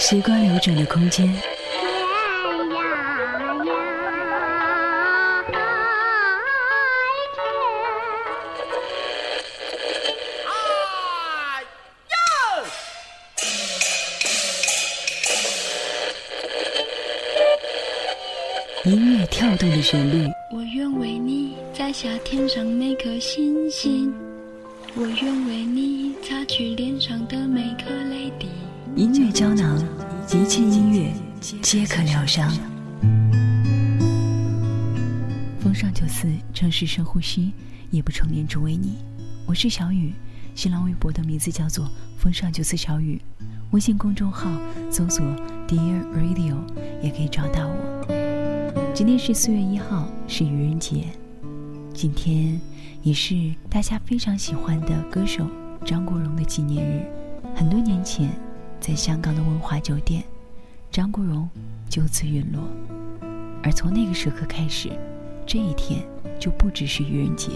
时光流转的空间，音乐跳动的旋律。是深呼吸，也不成眠，只为你。我是小雨，新浪微博的名字叫做“风尚九四小雨”，微信公众号搜索 “Dear Radio” 也可以找到我。今天是四月一号，是愚人节，今天也是大家非常喜欢的歌手张国荣的纪念日。很多年前，在香港的文华酒店，张国荣就此陨落，而从那个时刻开始。这一天就不只是愚人节。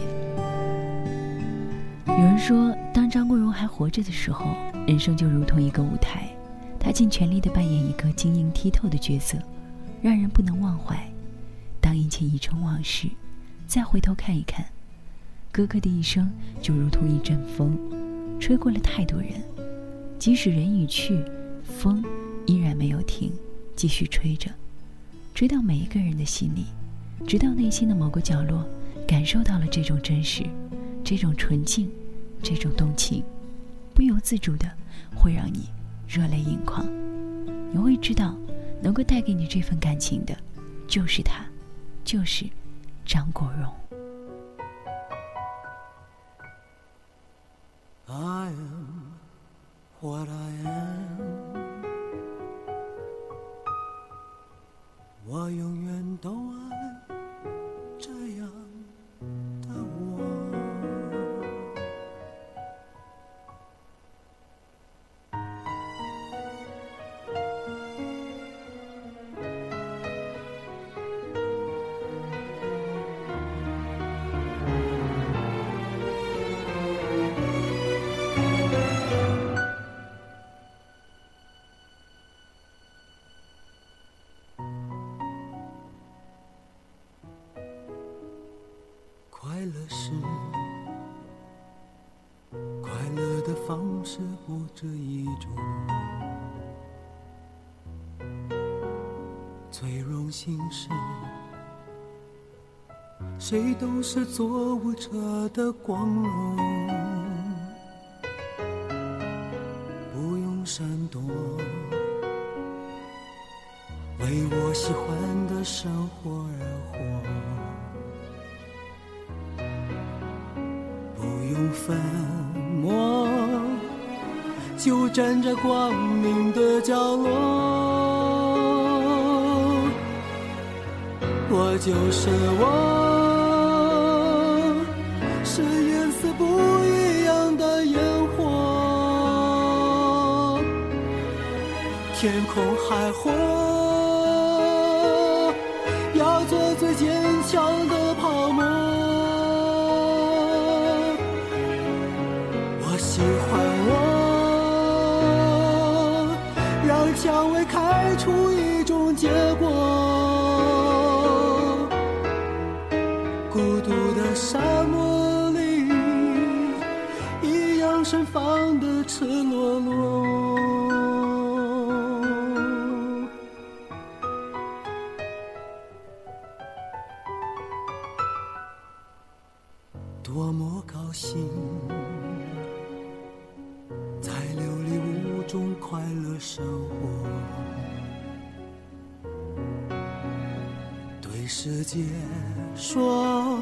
有人说，当张国荣还活着的时候，人生就如同一个舞台，他尽全力地扮演一个晶莹剔透的角色，让人不能忘怀。当一切已成往事，再回头看一看，哥哥的一生就如同一阵风，吹过了太多人。即使人已去，风依然没有停，继续吹着，吹到每一个人的心里。直到内心的某个角落，感受到了这种真实，这种纯净，这种动情，不由自主的，会让你热泪盈眶。你会知道，能够带给你这份感情的，就是他，就是张国荣。I I am what am，我永远都爱。这一种最荣幸是，谁都是做舞者的光荣。就是我，是颜色不一样的烟火，天空海阔。赤裸裸，多么高兴，在琉璃屋中快乐生活。对世界说，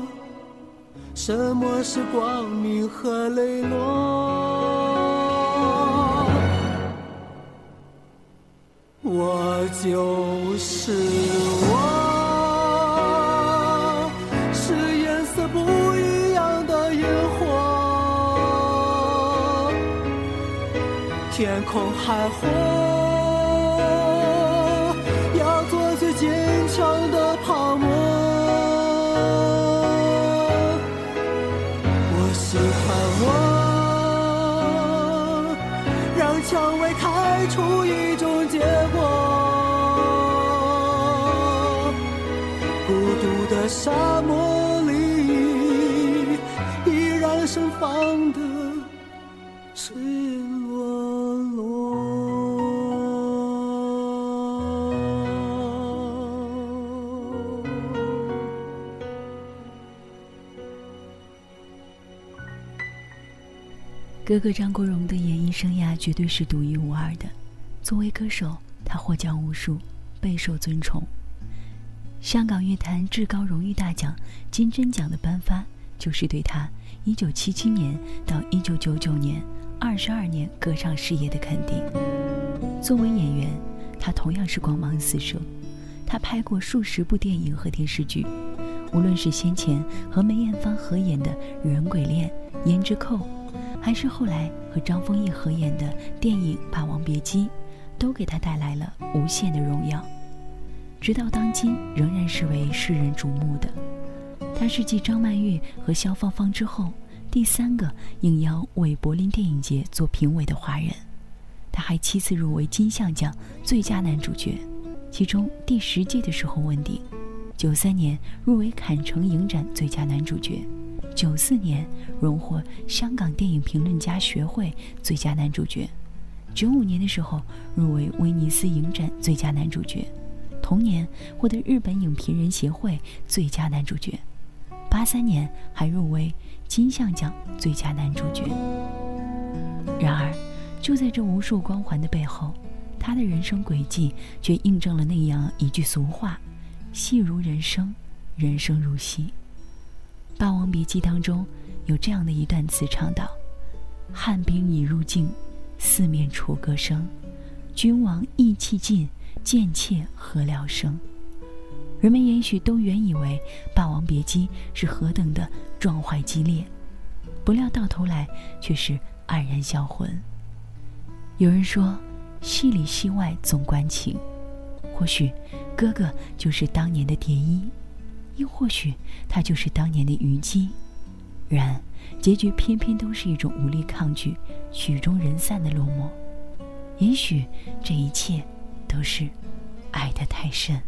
什么是光明和磊落？空还会哥哥张国荣的演艺生涯绝对是独一无二的。作为歌手，他获奖无数，备受尊崇。香港乐坛至高荣誉大奖金针奖的颁发，就是对他1977年到1999年22年歌唱事业的肯定。作为演员，他同样是光芒四射。他拍过数十部电影和电视剧，无论是先前和梅艳芳合演的《人鬼恋》《胭脂扣》。还是后来和张丰毅合演的电影《霸王别姬》，都给他带来了无限的荣耀，直到当今仍然是为世人瞩目的。他是继张曼玉和肖芳芳之后第三个应邀为柏林电影节做评委的华人。他还七次入围金像奖最佳男主角，其中第十届的时候问鼎。九三年入围坎城影展最佳男主角。九四年荣获香港电影评论家学会最佳男主角，九五年的时候入围威尼斯影展最佳男主角，同年获得日本影评人协会最佳男主角，八三年还入围金像奖最佳男主角。然而，就在这无数光环的背后，他的人生轨迹却印证了那样一句俗话：戏如人生，人生如戏。《霸王别姬》当中有这样的一段词唱道：“汉兵已入境，四面楚歌声，君王意气尽，贱妾何聊生。”人们也许都原以为《霸王别姬》是何等的壮怀激烈，不料到头来却是黯然销魂。有人说：“戏里戏外总关情。”或许，哥哥就是当年的蝶衣。又或许他就是当年的虞姬，然结局偏偏都是一种无力抗拒、曲终人散的落寞。也许这一切都是爱得太深。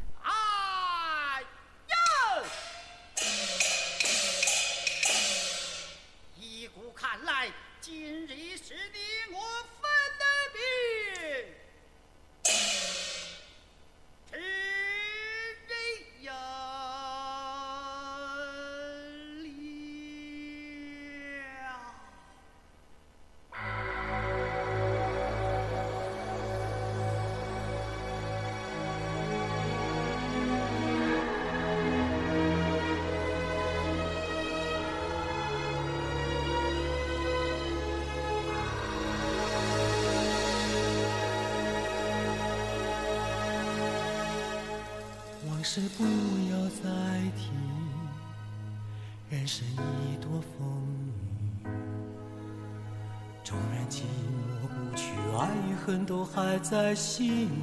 我还在心里，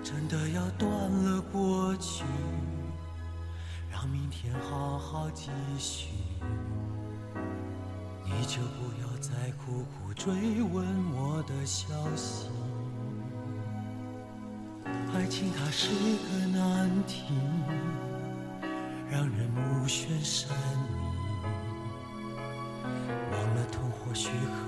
真的要断了过去，让明天好好继续。你就不要再苦苦追问我的消息。爱情它是个难题，让人目眩神迷，忘了痛或许。可。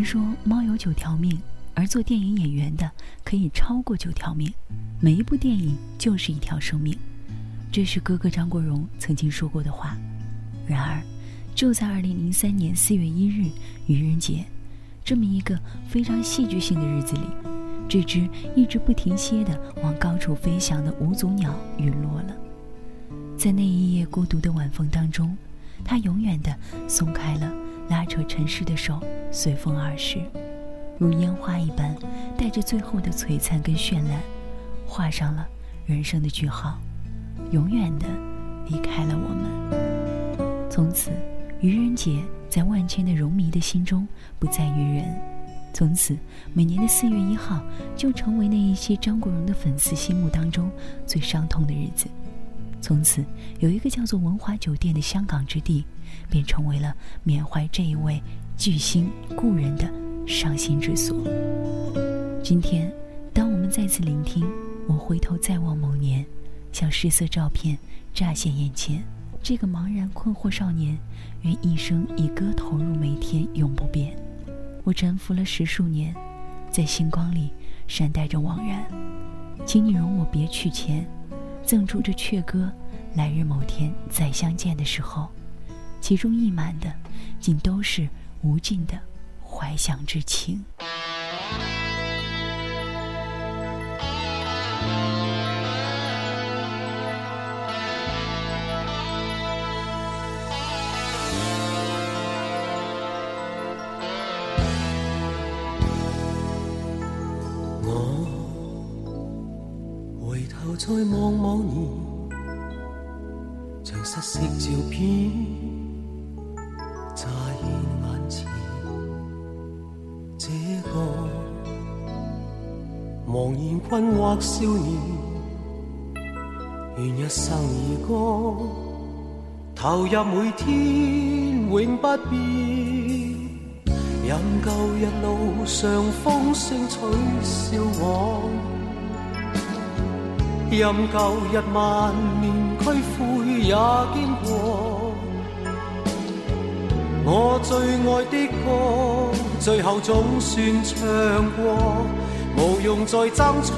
人说猫有九条命，而做电影演员的可以超过九条命。每一部电影就是一条生命，这是哥哥张国荣曾经说过的话。然而，就在2003年4月1日，愚人节，这么一个非常戏剧性的日子里，这只一直不停歇的往高处飞翔的无足鸟陨落了。在那一夜孤独的晚风当中，它永远的松开了。拉扯尘世的手，随风而逝，如烟花一般，带着最后的璀璨跟绚烂，画上了人生的句号，永远的离开了我们。从此，愚人节在万千的容迷的心中不再愚人。从此，每年的四月一号就成为那一些张国荣的粉丝心目当中最伤痛的日子。从此，有一个叫做文华酒店的香港之地。便成为了缅怀这一位巨星故人的伤心之所。今天，当我们再次聆听《我回头再望某年》，像失色照片乍现眼前，这个茫然困惑少年，愿一生以歌投入每天，永不变。我沉浮了十数年，在星光里善待着惘然，请你容我别去前，赠出这阙歌，来日某天再相见的时候。其中溢满的，竟都是无尽的怀想之情。我回头再望望你，像失色照片。困惑少年，愿一生以歌投入每天，永不变。任旧日路上风声取笑我，任旧日万念俱灰也经过。我最爱的歌，最后总算唱过。无用再争取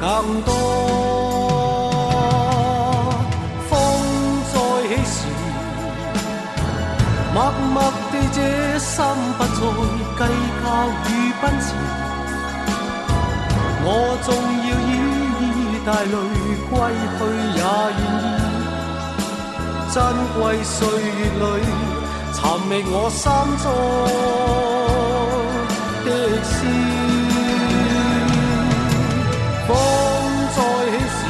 更多，风再起时，默默地这心不再计较与奔驰，我纵要依依带泪归去也愿意，珍贵岁月里寻觅我心中。的诗，风再起时，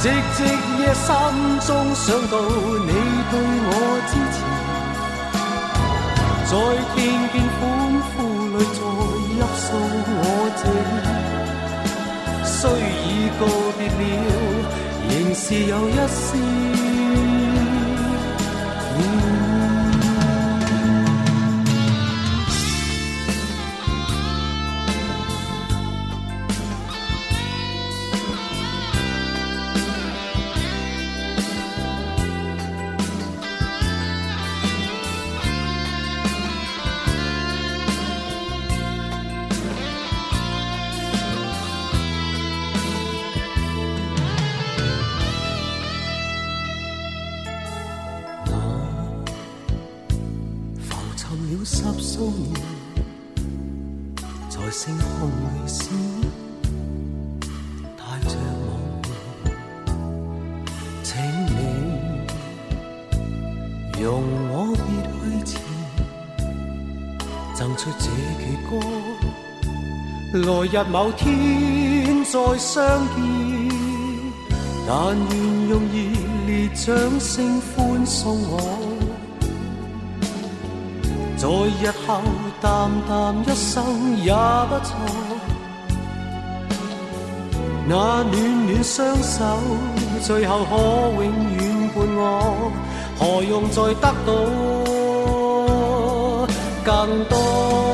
寂寂夜心中想到你对我支持，在听见欢呼里再泣诉我情，虽已告别了，仍是有一丝。日某天再相见，但愿用热烈掌声欢送我，在日后淡淡一生也不错。那暖暖双手，最后可永远伴我，何用再得到更多？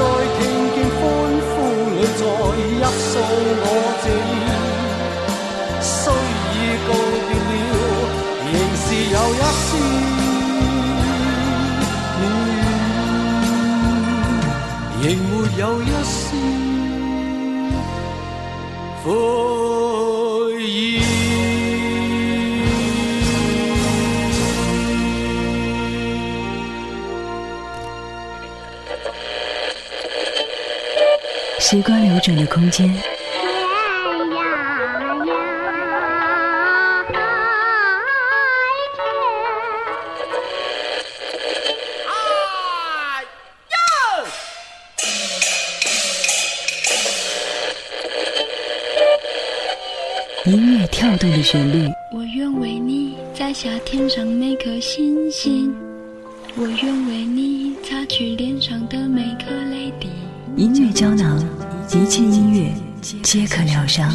再听见欢呼里，在泣诉我这虽已告别了，仍是有一丝暖，仍没有一丝。时光流转的空间，天涯呀海角，呀！音乐跳动的旋律。皆可疗伤。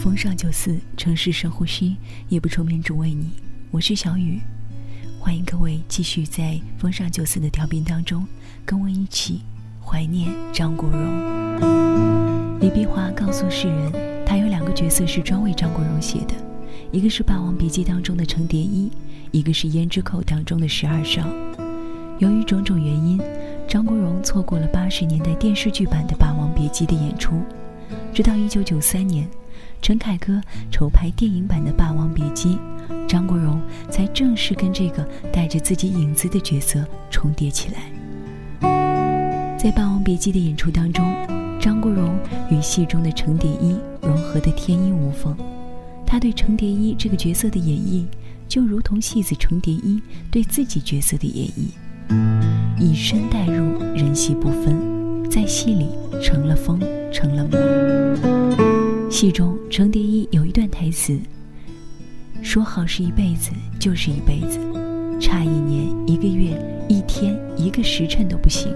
风尚九四，城市深呼吸，夜不愁眠，只为你。我是小雨，欢迎各位继续在风尚九四的调频当中，跟我一起怀念张国荣。李碧华告诉世人，他有两个角色是专为张国荣写的，一个是《霸王别姬》当中的程蝶衣，一个是《胭脂扣》当中的十二少。由于种种原因，张国荣错过了八十年代电视剧版的《霸王别姬》的演出。直到一九九三年，陈凯歌筹拍电影版的《霸王别姬》，张国荣才正式跟这个带着自己影子的角色重叠起来。在《霸王别姬》的演出当中，张国荣与戏中的程蝶衣融合得天衣无缝。他对程蝶衣这个角色的演绎，就如同戏子程蝶衣对自己角色的演绎。以身代入，人戏不分，在戏里成了风，成了魔。戏中程蝶衣有一段台词：“说好是一辈子，就是一辈子，差一年、一个月、一天、一个时辰都不行。”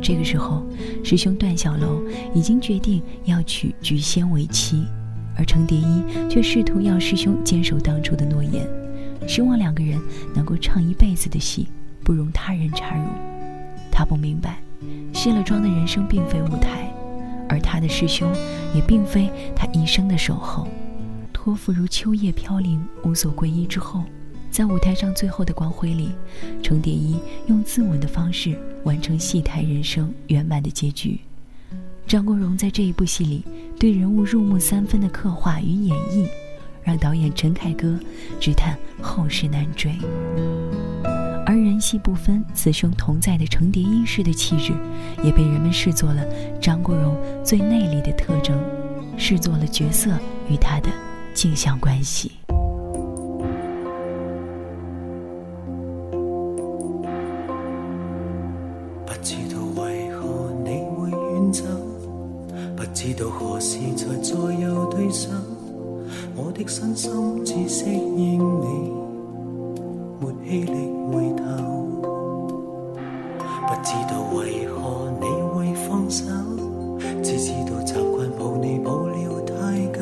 这个时候，师兄段小楼已经决定要娶菊仙为妻，而程蝶衣却试图要师兄坚守当初的诺言，希望两个人能够唱一辈子的戏。不容他人插入。他不明白，卸了妆的人生并非舞台，而他的师兄也并非他一生的守候。托付如秋叶飘零，无所归依之后，在舞台上最后的光辉里，程蝶衣用自刎的方式完成戏台人生圆满的结局。张国荣在这一部戏里对人物入木三分的刻画与演绎，让导演陈凯歌直叹后世难追。根系不分、此生同在的程蝶衣式的气质，也被人们视作了张国荣最内里的特征，视作了角色与他的镜像关系。不知道为何你会远走，不知道何时才再有对手，我的身心只适应你。没气力回头，不知道为何你会放手，只知道习惯抱你抱了太久，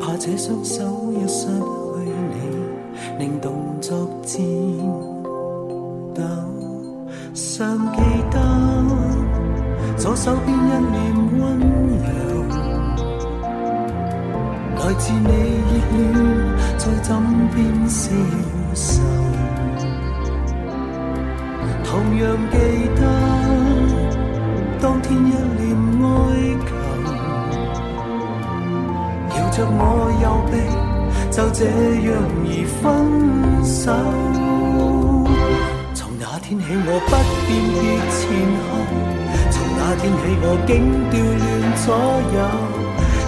怕这双手一失去你，令动作颤抖。尚记得左手边一脸温柔，来自你热恋在枕边时。让记得当天一脸哀求，摇着我右臂，就这样而分手。从那天起我不辨别前后，从那天起我竟调乱左右。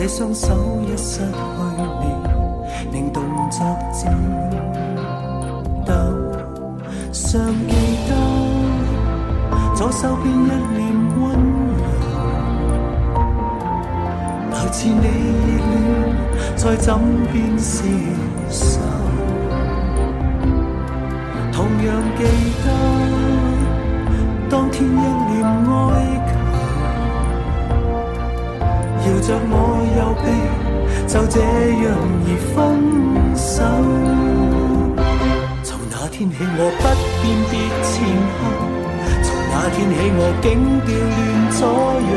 这双手一失去你，令动作颤抖。尚记得左手边一脸温柔，来自你热恋再枕边消受。同样记得当天一脸哀。着我右臂，就这样而分手。从那天起，我不辨别前后。从那天起，我竟调乱左右。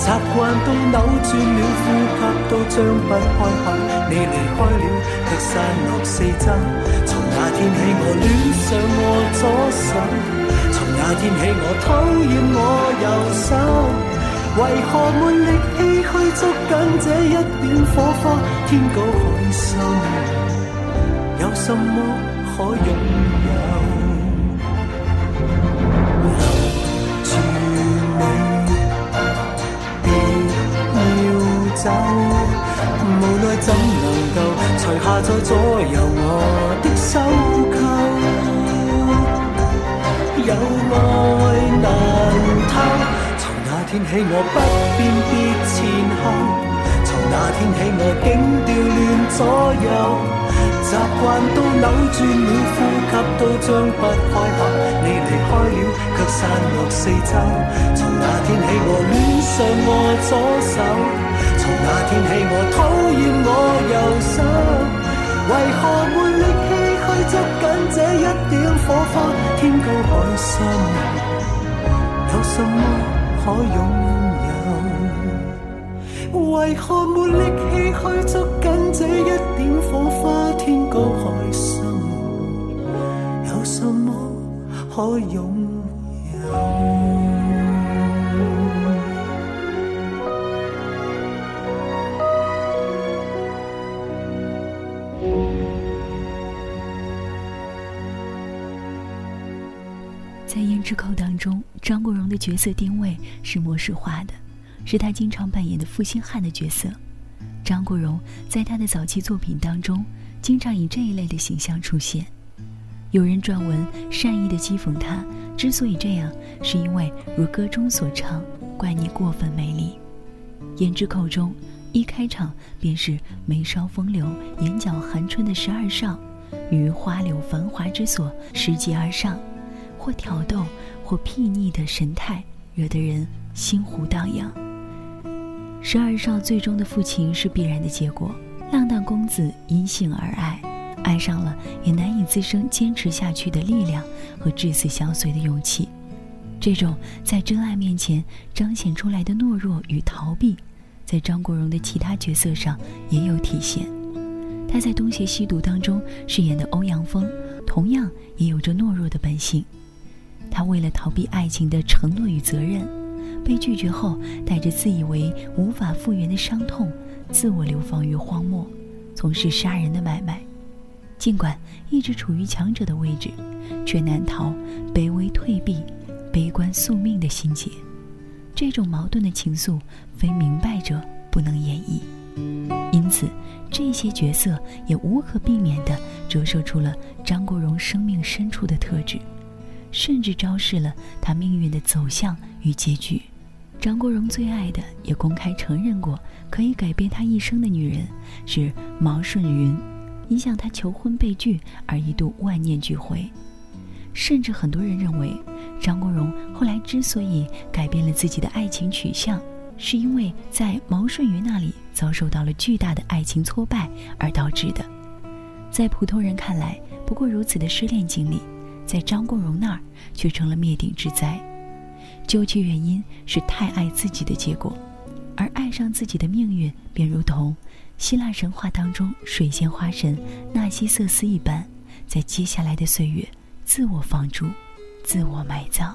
习惯都扭转了，呼吸都张不开口。你离开了，却散落四周。从那天起，我恋上我左手。从那天起，我讨厌我右手。为何没力气去捉紧这一点火花？天高海深，有什么可拥有？留住你，别要走。无奈怎能够，除下再左右我的手扣？有爱难偷。天起我不辨别前后，从那天起我竟调乱左右，习惯都扭转了，呼吸都张不开口。你离开了，却散落四周。从那天起我恋上我左手，从那天起我讨厌我右手。为何没力气去捉紧这一点火花？天高海深，有什么？可拥有，为何没力气去捉紧这一点火花？天高海深，有什么可拥？角色定位是模式化的，是他经常扮演的负心汉的角色。张国荣在他的早期作品当中，经常以这一类的形象出现。有人撰文善意地讥讽他，之所以这样，是因为如歌中所唱：“怪你过分美丽。”言之口中，一开场便是眉梢风流、眼角含春的十二少，于花柳繁华之所拾级而上，或挑逗。或睥睨的神态，惹得人心湖荡漾。十二少最终的父亲是必然的结果。浪荡公子因性而爱，爱上了也难以滋生坚持下去的力量和至死相随的勇气。这种在真爱面前彰显出来的懦弱与逃避，在张国荣的其他角色上也有体现。他在《东邪西毒》当中饰演的欧阳锋，同样也有着懦弱的本性。他为了逃避爱情的承诺与责任，被拒绝后，带着自以为无法复原的伤痛，自我流放于荒漠，从事杀人的买卖。尽管一直处于强者的位置，却难逃卑微退避、悲观宿命的心结。这种矛盾的情愫，非明白者不能演绎。因此，这些角色也无可避免地折射出了张国荣生命深处的特质。甚至昭示了他命运的走向与结局。张国荣最爱的，也公开承认过，可以改变他一生的女人是毛舜筠，影响他求婚被拒而一度万念俱灰。甚至很多人认为，张国荣后来之所以改变了自己的爱情取向，是因为在毛舜筠那里遭受到了巨大的爱情挫败而导致的。在普通人看来，不过如此的失恋经历。在张国荣那儿，却成了灭顶之灾。究其原因，是太爱自己的结果，而爱上自己的命运，便如同希腊神话当中水仙花神纳西瑟斯一般，在接下来的岁月，自我放逐，自我埋葬。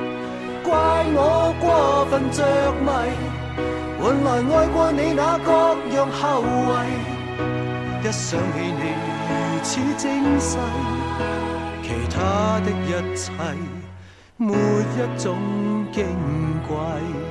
怪我过分着迷，换来爱过你那各样后遗。一想起你如此精细，其他的一切没一种矜贵。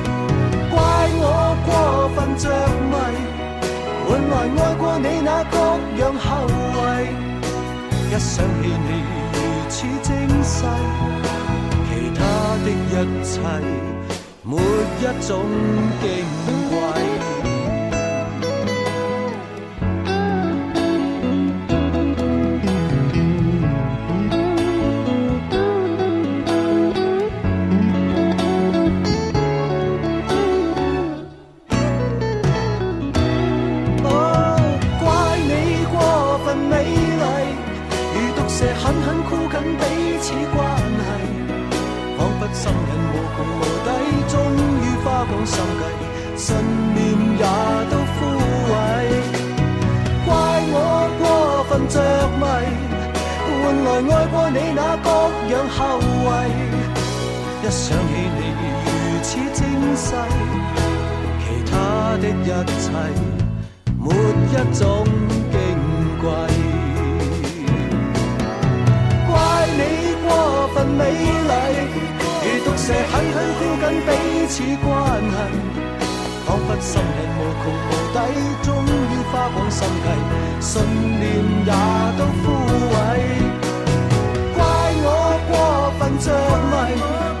怪我过分着迷，换来爱过你那各样后遗。一想起你如此精细，其他的一切没一种矜贵。想起你如此精细，其他的一切没一种矜贵。怪你过分美丽，如毒蛇狠狠箍紧彼此关系，仿佛心力无穷无底，终于花光心计，信念也都枯萎。怪我过分着迷。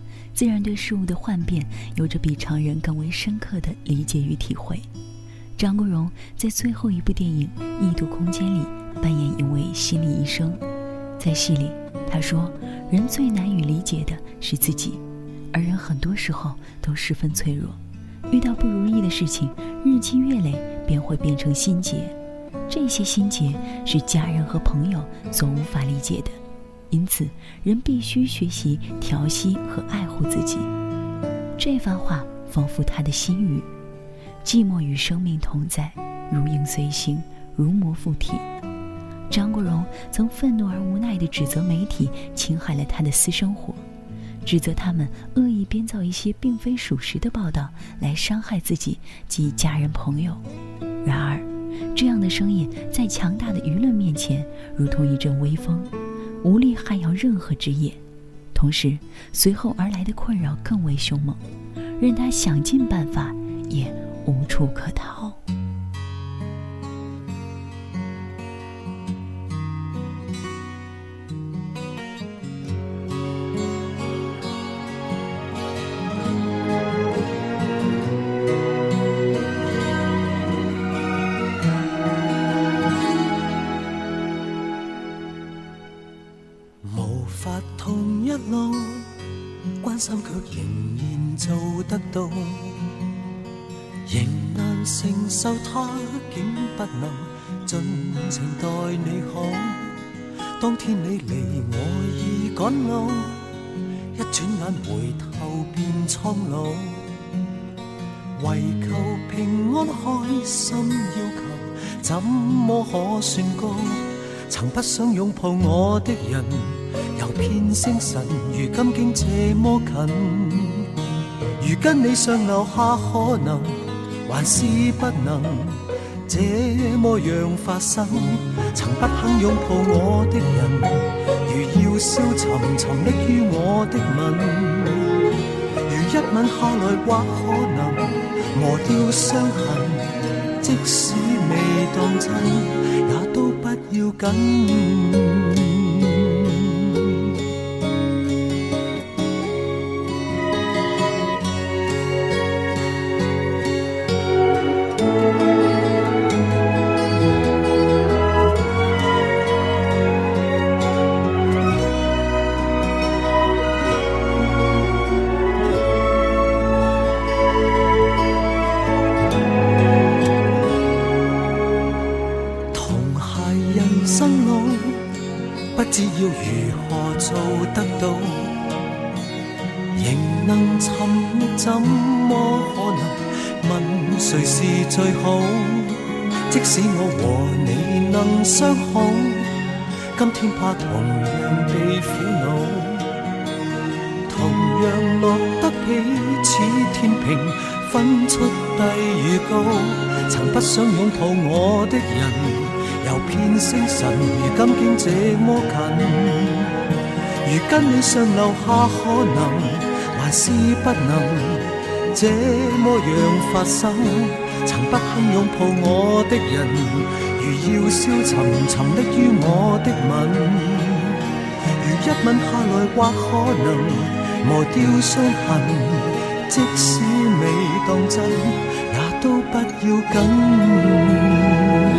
自然对事物的幻变有着比常人更为深刻的理解与体会。张国荣在最后一部电影《异度空间》里扮演一位心理医生，在戏里，他说：“人最难以理解的是自己，而人很多时候都十分脆弱，遇到不如意的事情，日积月累便会变成心结，这些心结是家人和朋友所无法理解的。”因此，人必须学习调息和爱护自己。这番话仿佛他的心语，寂寞与生命同在，如影随形，如魔附体。张国荣曾愤怒而无奈地指责媒体侵害了他的私生活，指责他们恶意编造一些并非属实的报道来伤害自己及家人朋友。然而，这样的声音在强大的舆论面前，如同一阵微风。无力撼摇任何职业，同时，随后而来的困扰更为凶猛，任他想尽办法，也无处可逃。得到仍难承受，他竟不能尽情待你好。当天你离，我已赶路，一转眼回头变苍老。为求平安开心，要求怎么可算高？曾不想拥抱我的人，又偏星辰，如今竟这么近。如跟你想留下，可能还是不能这么样发生。曾不肯拥抱我的人，如要消沉沉溺于我的吻。如一吻下来或可能磨掉伤痕，即使未当真，也都不要紧。伤好，今天怕同样被苦恼，同样落得彼此天平分出低与高。曾不想拥抱我的人，又偏星辰。如今竟这么近，如跟你上留下可能，还是不能这么样发生。曾不肯拥抱我的人。如要消沉，沉溺於我的吻。如一吻下来或可能磨掉傷痕。即使未當真，也都不要緊。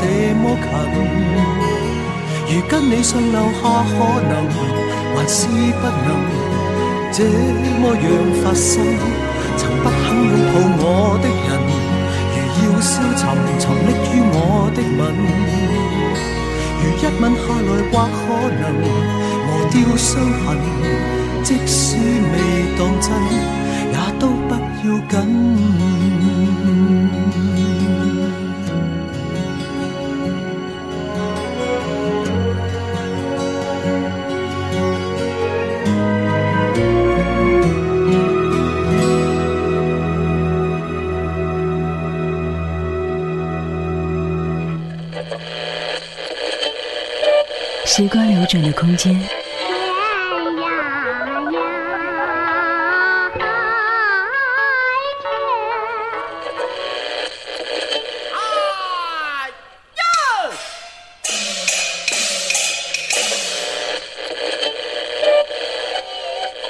这么近，如跟你上留下可能，还是不能这么样发生。曾不肯拥抱我的人，如要消沉，沉溺于我的吻。如一吻下来或可能磨掉伤痕，即使未当真，也都不要紧。时光流转的空间，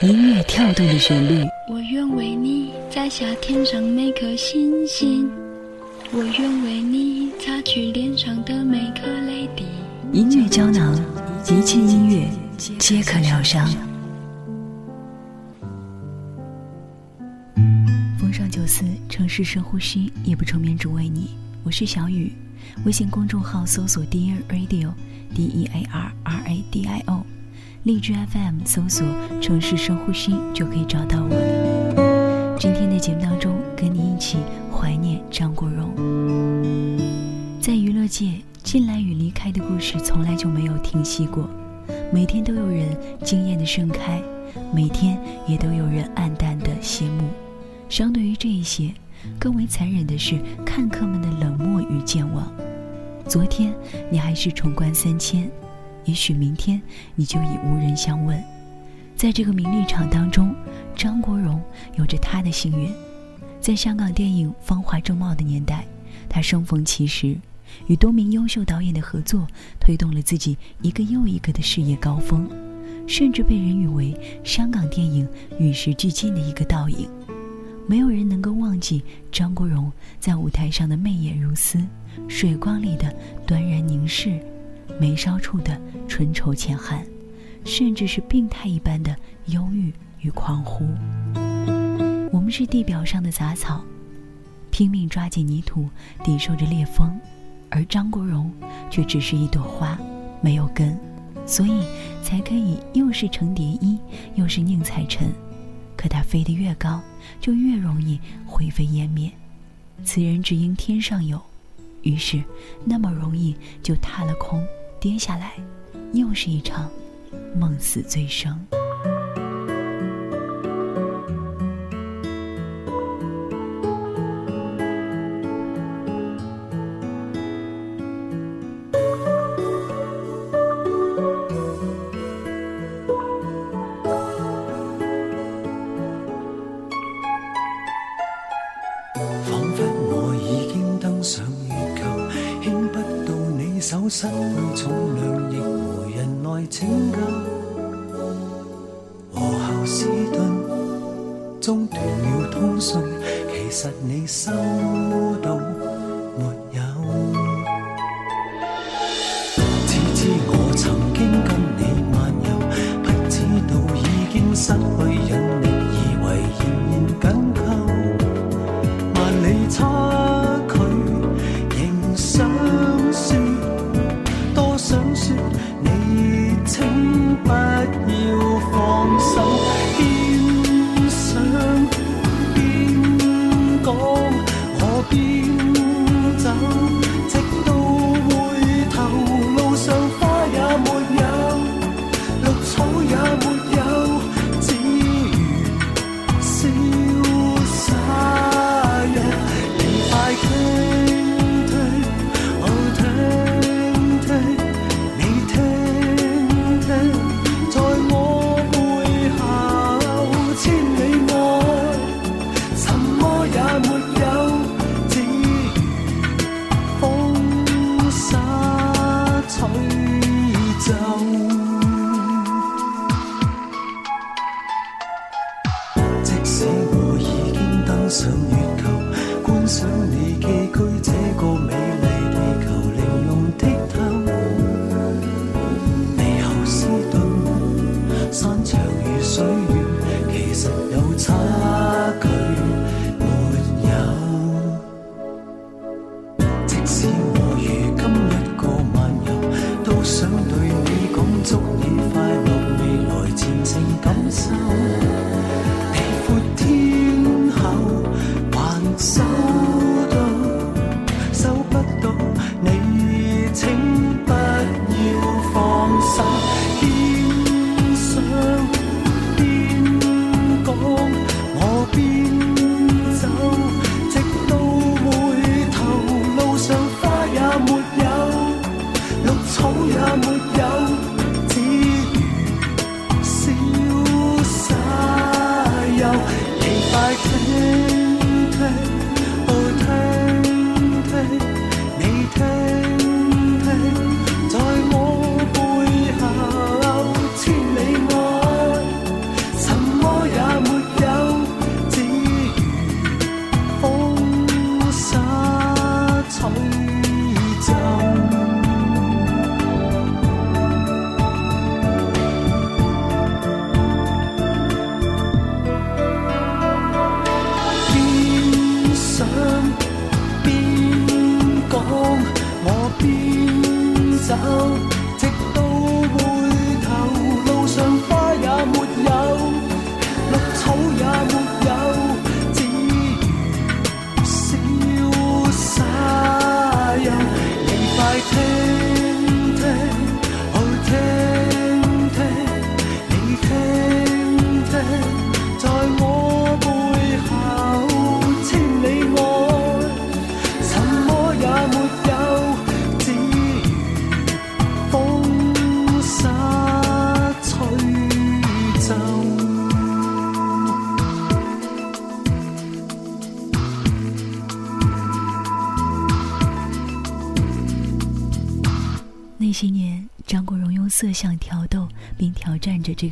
音乐跳动的旋律。我愿为你摘下天上每颗星星，我愿为你擦去脸上的每颗。胶囊、一切音乐，皆可疗伤。风尚九四城市深呼吸，夜不成眠只为你，我是小雨。微信公众号搜索 Dear Radio，D E A R R A D I O，荔枝 FM 搜索“城市深呼吸”就可以找到我了。今天的节目当中，跟你一起怀念张国荣，在娱乐界。进来与离开的故事从来就没有停息过，每天都有人惊艳的盛开，每天也都有人黯淡的谢幕。相对于这一些，更为残忍的是看客们的冷漠与健忘。昨天你还是重关三千，也许明天你就已无人相问。在这个名利场当中，张国荣有着他的幸运。在香港电影芳华正茂的年代，他生逢其时。与多名优秀导演的合作，推动了自己一个又一个的事业高峰，甚至被人誉为香港电影与时俱进的一个倒影。没有人能够忘记张国荣在舞台上的媚眼如丝、水光里的端然凝视、眉梢处的纯愁浅寒，甚至是病态一般的忧郁与狂呼。我们是地表上的杂草，拼命抓紧泥土，抵受着烈风。而张国荣，却只是一朵花，没有根，所以才可以又是程蝶衣，又是宁采臣，可他飞得越高，就越容易灰飞烟灭。此人只应天上有，于是那么容易就踏了空，跌下来，又是一场梦死醉生。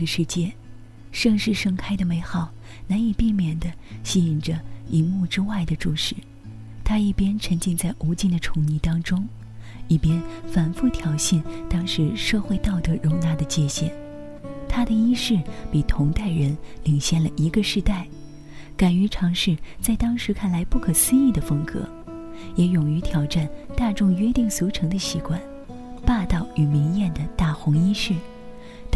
世界，盛世盛开的美好，难以避免的吸引着荧幕之外的注视。他一边沉浸在无尽的宠溺当中，一边反复挑衅当时社会道德容纳的界限。他的衣饰比同代人领先了一个世代，敢于尝试在当时看来不可思议的风格，也勇于挑战大众约定俗成的习惯。霸道与明艳的大红衣饰。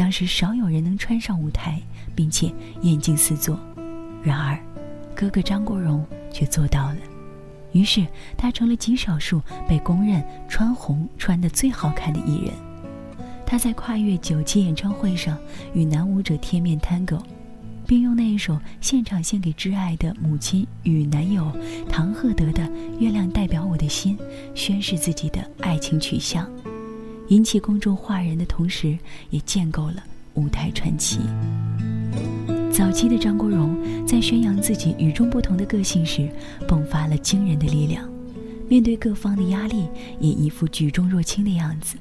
当时少有人能穿上舞台，并且眼睛四座，然而，哥哥张国荣却做到了。于是，他成了极少数被公认穿红穿得最好看的艺人。他在跨越九期演唱会上与男舞者贴面 tango，并用那一首现场献给挚爱的母亲与男友唐鹤德的《月亮代表我的心》宣示自己的爱情取向。引起公众哗然的同时，也建构了舞台传奇。早期的张国荣在宣扬自己与众不同的个性时，迸发了惊人的力量；面对各方的压力，也一副举重若轻的样子。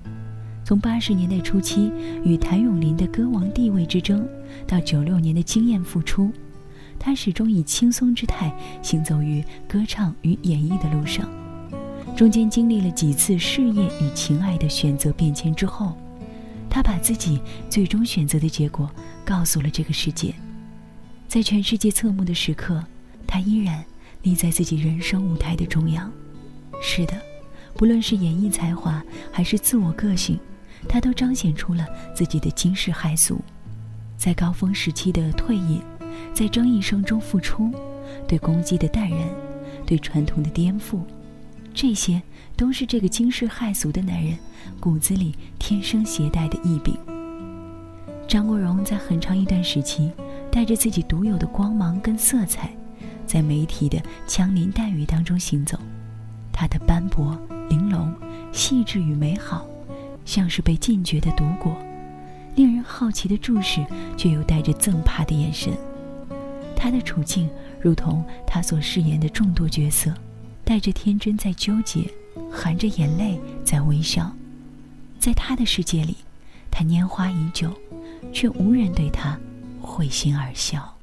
从八十年代初期与谭咏麟的歌王地位之争，到九六年的惊艳复出，他始终以轻松之态行走于歌唱与演绎的路上。中间经历了几次事业与情爱的选择变迁之后，他把自己最终选择的结果告诉了这个世界。在全世界侧目的时刻，他依然立在自己人生舞台的中央。是的，不论是演艺才华还是自我个性，他都彰显出了自己的惊世骇俗。在高峰时期的退隐，在争议声中付出，对攻击的淡然，对传统的颠覆。这些都是这个惊世骇俗的男人骨子里天生携带的异禀。张国荣在很长一段时期，带着自己独有的光芒跟色彩，在媒体的枪林弹雨当中行走。他的斑驳、玲珑、细致与美好，像是被禁绝的毒果，令人好奇的注视，却又带着憎怕的眼神。他的处境，如同他所饰演的众多角色。带着天真在纠结，含着眼泪在微笑，在他的世界里，他拈花已久，却无人对他会心而笑。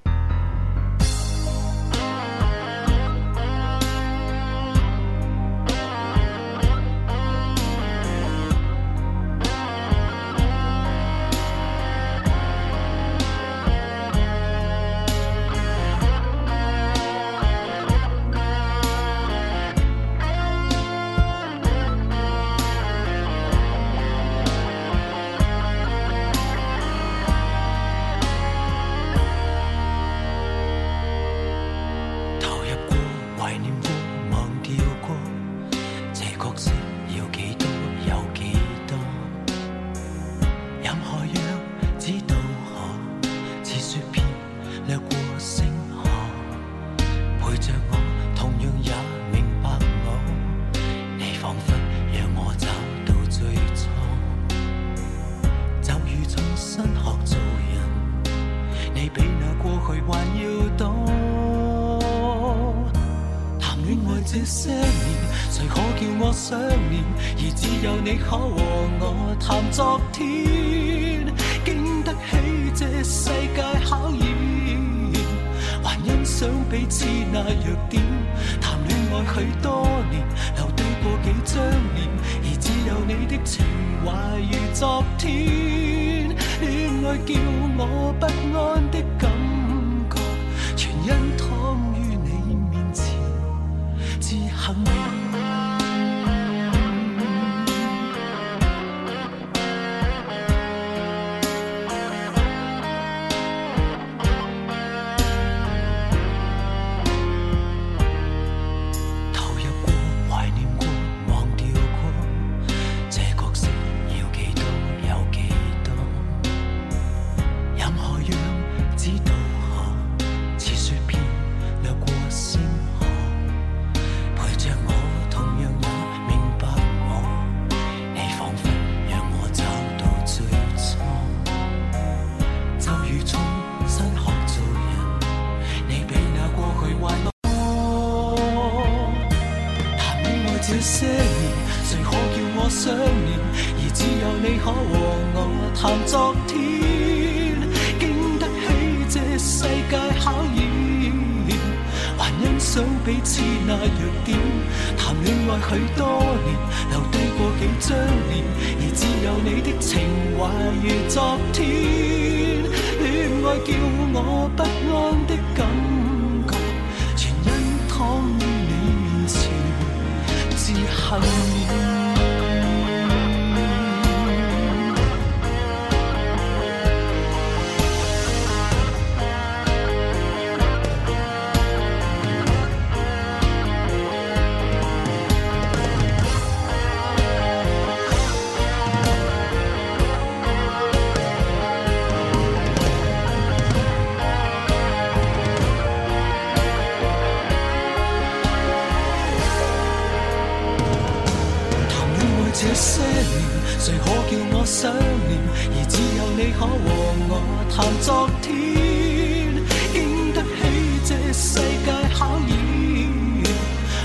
谁可叫我想念？而只有你可和我谈昨天，经得起这世界考验，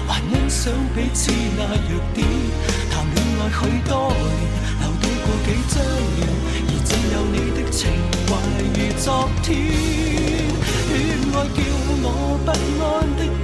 还欣赏彼此那弱点。谈恋爱许多年，留低过几张脸，而只有你的情怀如昨天，恋爱叫我不安的。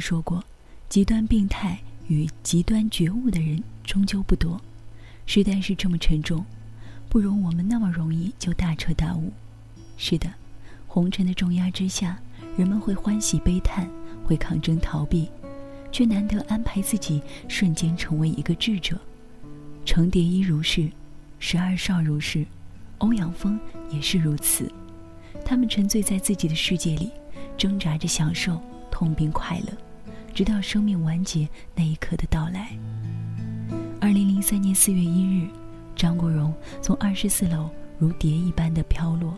说过，极端病态与极端觉悟的人终究不多。时代是这么沉重，不容我们那么容易就大彻大悟。是的，红尘的重压之下，人们会欢喜悲叹，会抗争逃避，却难得安排自己瞬间成为一个智者。程蝶衣如是，十二少如是，欧阳锋也是如此。他们沉醉在自己的世界里，挣扎着享受。痛并快乐，直到生命完结那一刻的到来。二零零三年四月一日，张国荣从二十四楼如蝶一般的飘落。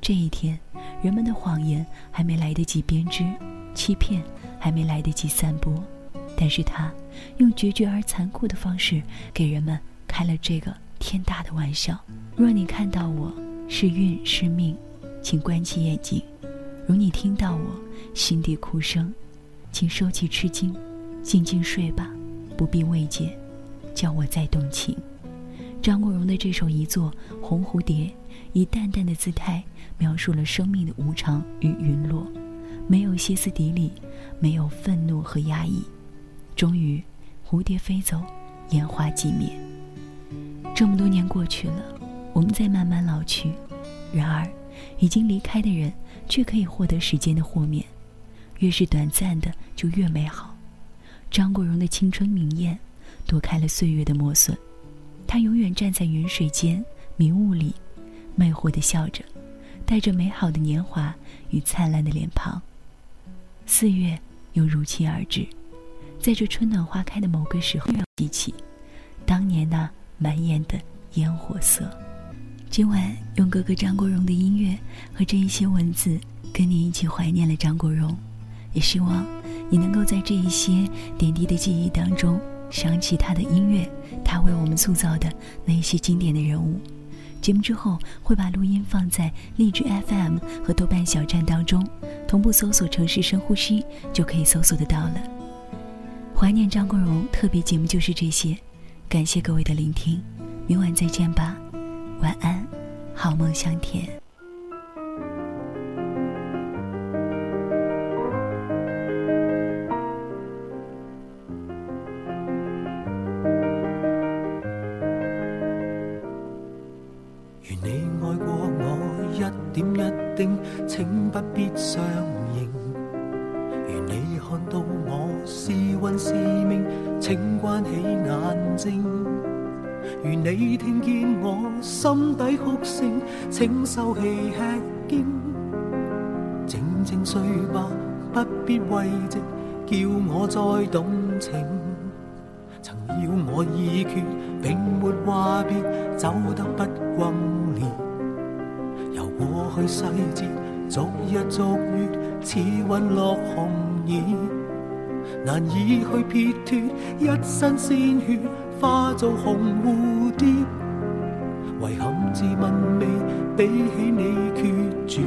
这一天，人们的谎言还没来得及编织，欺骗还没来得及散播，但是他用决绝而残酷的方式给人们开了这个天大的玩笑。若你看到我是运是命，请关起眼睛；如你听到我，心底哭声，请收起吃惊，静静睡吧，不必慰藉，叫我再动情。张国荣的这首遗作《红蝴蝶》，以淡淡的姿态描述了生命的无常与陨落，没有歇斯底里，没有愤怒和压抑。终于，蝴蝶飞走，烟花寂灭。这么多年过去了，我们在慢慢老去，然而，已经离开的人。却可以获得时间的豁免，越是短暂的就越美好。张国荣的青春明艳，躲开了岁月的磨损，他永远站在云水间、迷雾里，魅惑的笑着，带着美好的年华与灿烂的脸庞。四月又如期而至，在这春暖花开的某个时候，记起当年那满眼的烟火色。今晚用哥哥张国荣的音乐和这一些文字，跟你一起怀念了张国荣，也希望你能够在这一些点滴的记忆当中想起他的音乐，他为我们塑造的那些经典的人物。节目之后会把录音放在荔枝 FM 和豆瓣小站当中，同步搜索“城市深呼吸”就可以搜索得到了。怀念张国荣特别节目就是这些，感谢各位的聆听，明晚再见吧。晚安，好梦香甜。撇脱，一身鮮血化做紅蝴蝶。遺憾自問未比起你決絕，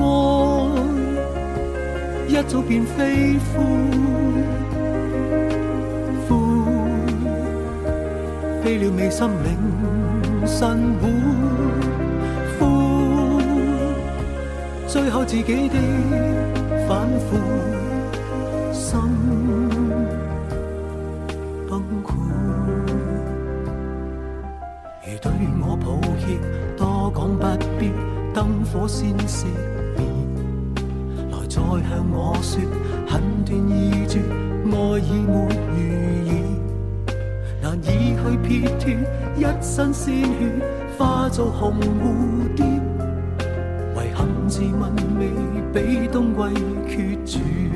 愛一早便飛灰，灰飛了未心領神會。最後自己的反悔。对我抱歉，多讲不必，灯火先熄灭。来再向我说，恨断意绝，爱已没余意，难以去撇脱，一身鲜血化做红蝴蝶。遗憾自问，未比冬季决绝。